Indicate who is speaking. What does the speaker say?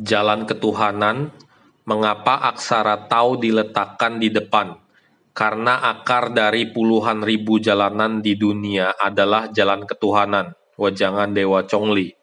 Speaker 1: Jalan ketuhanan, mengapa aksara tau diletakkan di depan? Karena akar dari puluhan ribu jalanan di dunia adalah jalan ketuhanan. Wajangan Dewa Chongli.